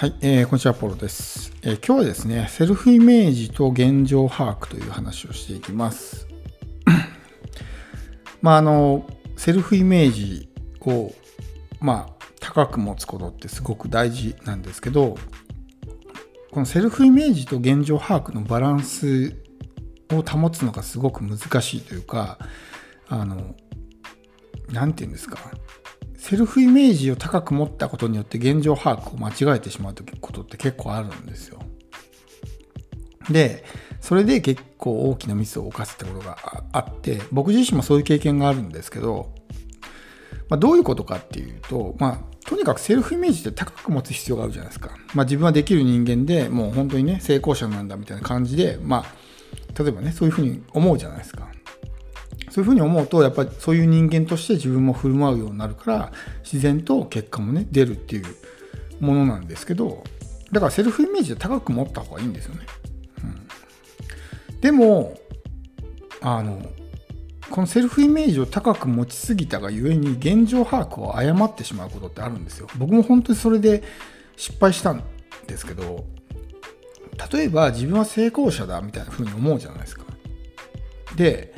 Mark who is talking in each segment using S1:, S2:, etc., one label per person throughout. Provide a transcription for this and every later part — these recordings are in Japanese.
S1: はい、えー、こんにちは、ポロです、えー、今日はですね、セルフイメージと現状把握という話をしていきます。まあ、あの、セルフイメージを、まあ、高く持つことってすごく大事なんですけど、このセルフイメージと現状把握のバランスを保つのがすごく難しいというか、あの、なんて言うんですか、セルフイメージを高く持ったことによって現状把握を間違えてしまうことって結構あるんですよ。で、それで結構大きなミスを犯すってことがあって、僕自身もそういう経験があるんですけど、まあ、どういうことかっていうと、まあ、とにかくセルフイメージって高く持つ必要があるじゃないですか。まあ、自分はできる人間でもう本当にね、成功者なんだみたいな感じで、まあ、例えばね、そういうふうに思うじゃないですか。そういうふうに思うと、やっぱりそういう人間として自分も振る舞うようになるから、自然と結果もね、出るっていうものなんですけど、だからセルフイメージで高く持った方がいいんですよね。うん、でも、あの、このセルフイメージを高く持ちすぎたがゆえに現状把握を誤ってしまうことってあるんですよ。僕も本当にそれで失敗したんですけど、例えば自分は成功者だみたいな風に思うじゃないですか。で、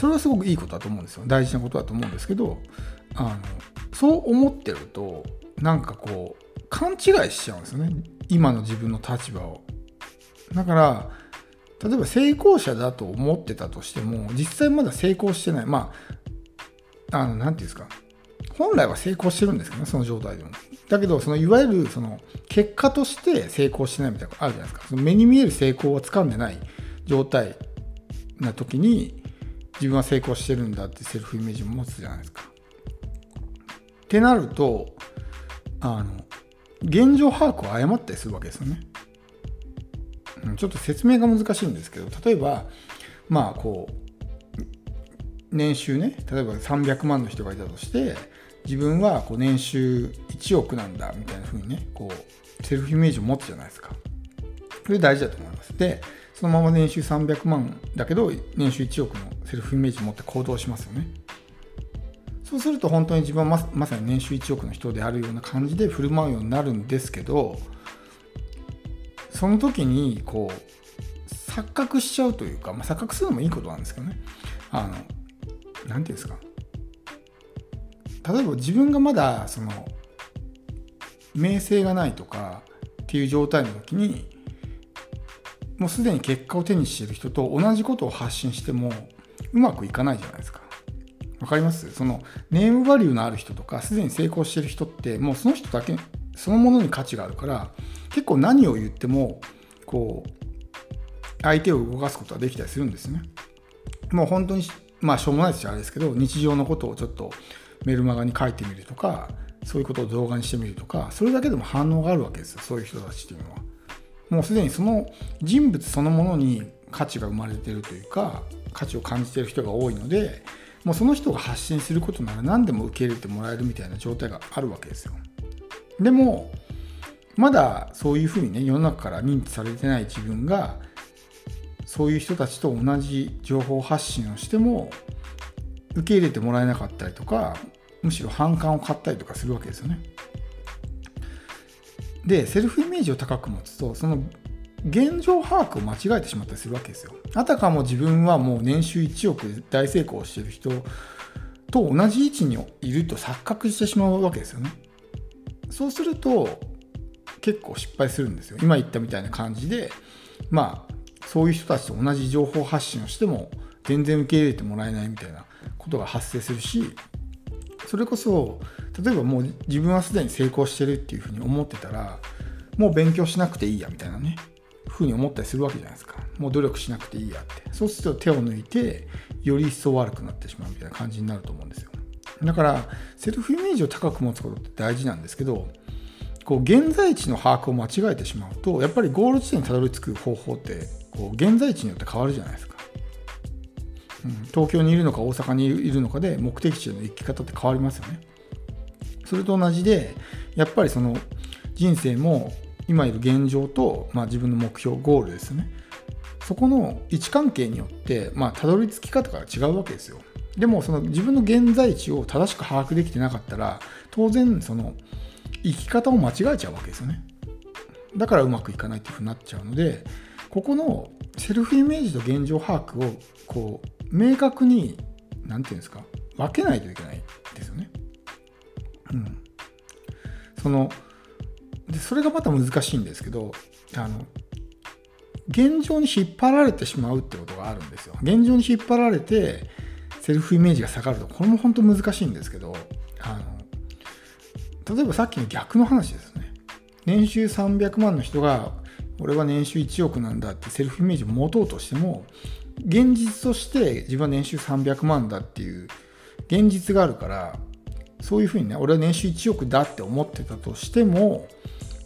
S1: それはすごくいいことだと思うんですよ。大事なことだと思うんですけどあのそう思ってるとなんかこう勘違いしちゃうんですよね。今の自分の立場を。だから例えば成功者だと思ってたとしても実際まだ成功してない。まあの何て言うんですか。本来は成功してるんですけどねその状態でも。だけどそのいわゆるその結果として成功してないみたいなのがあるじゃないですか。その目に見える成功をつかんでない状態な時に自分は成功してるんだってセルフイメージを持つじゃないですか。ってなるとあの現状把握を誤ったりするわけですよね。ちょっと説明が難しいんですけど例えばまあこう年収ね例えば300万の人がいたとして自分はこう年収1億なんだみたいな風にねこうセルフイメージを持つじゃないですか。それ大事だと思います。でそのまま年収300万だけど年収1億のセルフイメージを持って行動しますよね。そうすると本当に自分はまさに年収1億の人であるような感じで振る舞うようになるんですけどその時にこう錯覚しちゃうというか、まあ、錯覚するのもいいことなんですけどねあの何て言うんですか例えば自分がまだその名声がないとかっていう状態の時にもうすでに結果を手にしている人と同じことを発信してもうまくいかないじゃないですか。わかります？そのネームバリューのある人とかすでに成功してる人ってもうその人だけそのものに価値があるから結構何を言ってもこう相手を動かすことができたりするんですね。もう本当にまあしょうもないですよあれですけど日常のことをちょっとメルマガに書いてみるとかそういうことを動画にしてみるとかそれだけでも反応があるわけですよそういう人たちっていうのは。もうすでにその人物そのものに価値が生まれてるというか価値を感じてる人が多いのでもうその人が発信することなら何でも受け入れてもらえるみたいな状態があるわけですよ。でもまだそういうふうにね世の中から認知されてない自分がそういう人たちと同じ情報発信をしても受け入れてもらえなかったりとかむしろ反感を買ったりとかするわけですよね。でセルフイメージを高く持つとその現状把握を間違えてしまったりするわけですよ。あたかも自分はもう年収1億で大成功してる人と同じ位置にいると錯覚してしまうわけですよね。そうすると結構失敗するんですよ。今言ったみたいな感じでまあそういう人たちと同じ情報発信をしても全然受け入れてもらえないみたいなことが発生するしそれこそ例えばもう自分はすでに成功してるっていうふうに思ってたらもう勉強しなくていいやみたいなねふうに思ったりするわけじゃないですか。もう努力しなくていいやって。そうすると手を抜いてより一層悪くなってしまうみたいな感じになると思うんですよ。だからセルフイメージを高く持つことって大事なんですけどこう現在地の把握を間違えてしまうとやっぱりゴール地点にたどり着く方法ってこう現在地によって変わるじゃないですか、うん、東京にいるのか大阪にいるのかで目的地の行き方って変わりますよね。それと同じでやっぱりその人生も今いる現状と、まあ、自分の目標ゴールですね。そこの位置関係によってまあたどり着き方が違うわけですよ。でもその自分の現在地を正しく把握できてなかったら当然その生き方を間違えちゃうわけですよね。だからうまくいかないっていうふうになっちゃうのでここのセルフイメージと現状把握をこう明確に何て言うんですか分けないといけないですよね。うん。そのでそれがまた難しいんですけどあの現状に引っ張られてしまうってことがあるんですよ。現状に引っ張られてセルフイメージが下がるとこれも本当難しいんですけどあの例えばさっきの逆の話ですね。年収300万の人が俺は年収1億なんだってセルフイメージを持とうとしても現実として自分は年収300万だっていう現実があるからそういうふうにね俺は年収1億だって思ってたとしても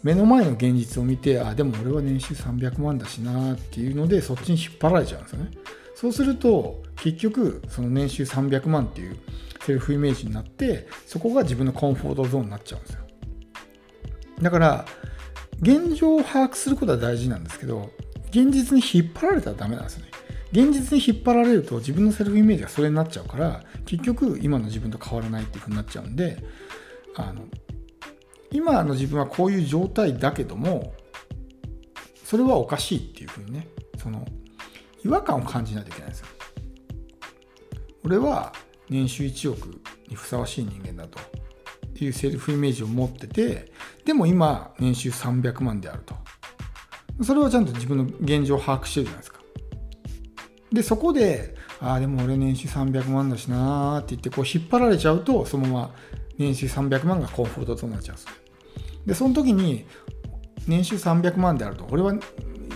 S1: 目の前の現実を見てあでも俺は年収300万だしなっていうのでそっちに引っ張られちゃうんですよね。そうすると結局その年収300万っていうセルフイメージになってそこが自分のコンフォートゾーンになっちゃうんですよ。だから現状を把握することは大事なんですけど現実に引っ張られたらダメなんですよね。現実に引っ張られると自分のセルフイメージがそれになっちゃうから結局今の自分と変わらないっていう風になっちゃうんであの今の自分はこういう状態だけどもそれはおかしいっていうふうにねその違和感を感じないといけないんですよ。俺は年収1億にふさわしい人間だというセルフイメージを持っててでも今年収300万であるとそれはちゃんと自分の現状を把握してるじゃないですか。でそこでああでも俺年収300万だしなーって言ってこう引っ張られちゃうとそのまま年収300万がコンフォルトとなっちゃうんですよ。でその時に年収300万であると。俺は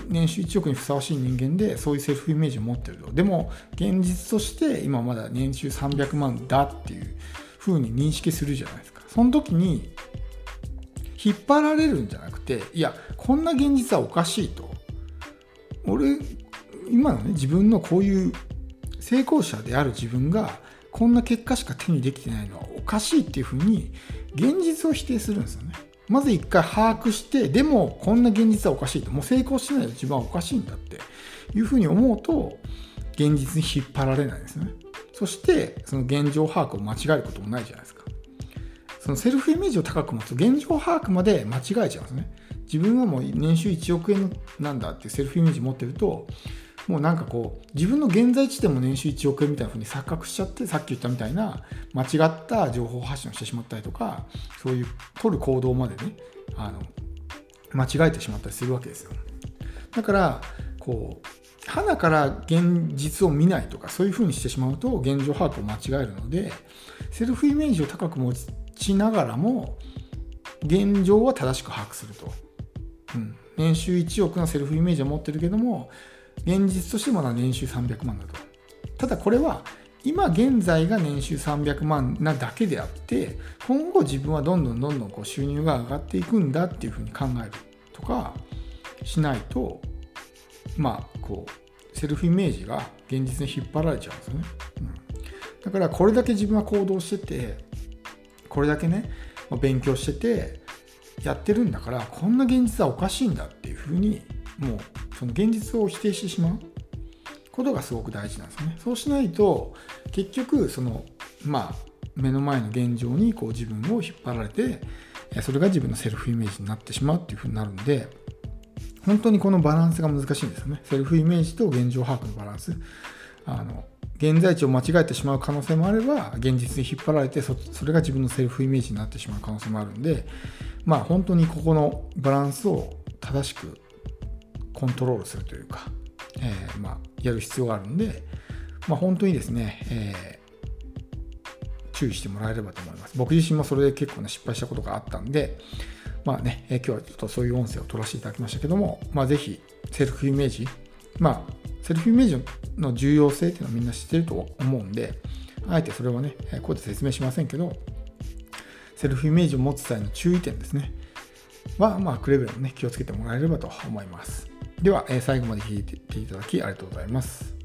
S1: 年収1億にふさわしい人間でそういうセルフイメージを持ってると。でも現実として今まだ年収300万だっていうふうに認識するじゃないですか。その時に引っ張られるんじゃなくていやこんな現実はおかしいと。俺今のね自分のこういう成功者である自分がこんな結果しか手にできてないのはおかしいっていうふうに現実を否定するんですよね。まず一回把握して、でもこんな現実はおかしいと、もう成功してないと自分はおかしいんだっていうふうに思うと、現実に引っ張られないですね。そして、その現状把握を間違えることもないじゃないですか。そのセルフイメージを高く持つと、現状把握まで間違えちゃうんですね。自分はもう年収1億円なんだっていうセルフイメージ持ってると、もうなんかこう自分の現在地でも年収1億円みたいな風に錯覚しちゃってさっき言ったみたいな間違った情報発信をしてしまったりとかそういう取る行動までねあの間違えてしまったりするわけですよ。だからこう花から現実を見ないとかそういう風にしてしまうと現状把握を間違えるのでセルフイメージを高く持ちながらも現状は正しく把握すると、うん、年収1億のセルフイメージを持ってるけども現実としてまだ年収300万だと。ただこれは今現在が年収300万なだけであって今後自分はどんどんどんどんこう収入が上がっていくんだっていうふうに考えるとかしないとまあこうセルフイメージが現実に引っ張られちゃうんですよね、うん、だからこれだけ自分は行動しててこれだけね勉強しててやってるんだからこんな現実はおかしいんだっていうふうにもうその現実を否定してしまうことがすごく大事なんですね。そうしないと結局そのまあ目の前の現状にこう自分を引っ張られてそれが自分のセルフイメージになってしまうっていうふうになるんで本当にこのバランスが難しいんですよね。セルフイメージと現状把握のバランス。あの現在地を間違えてしまう可能性もあれば現実に引っ張られてそれが自分のセルフイメージになってしまう可能性もあるんでまあ本当にここのバランスを正しくコントロールするというか、えー、まあ、やる必要があるんで、まあ、本当にですね、えー、注意してもらえればと思います。僕自身もそれで結構ね、失敗したことがあったんで、まあね、えー、今日はちょっとそういう音声を取らせていただきましたけども、まあ、ぜひ、セルフイメージ、まあ、セルフイメージの重要性っていうのはみんな知ってると思うんで、あえてそれはね、こうやって説明しませんけど、セルフイメージを持つ際の注意点ですね。は、まあ、くれぐれもね、気をつけてもらえればと思います。では、え最後まで聞いていただきありがとうございます。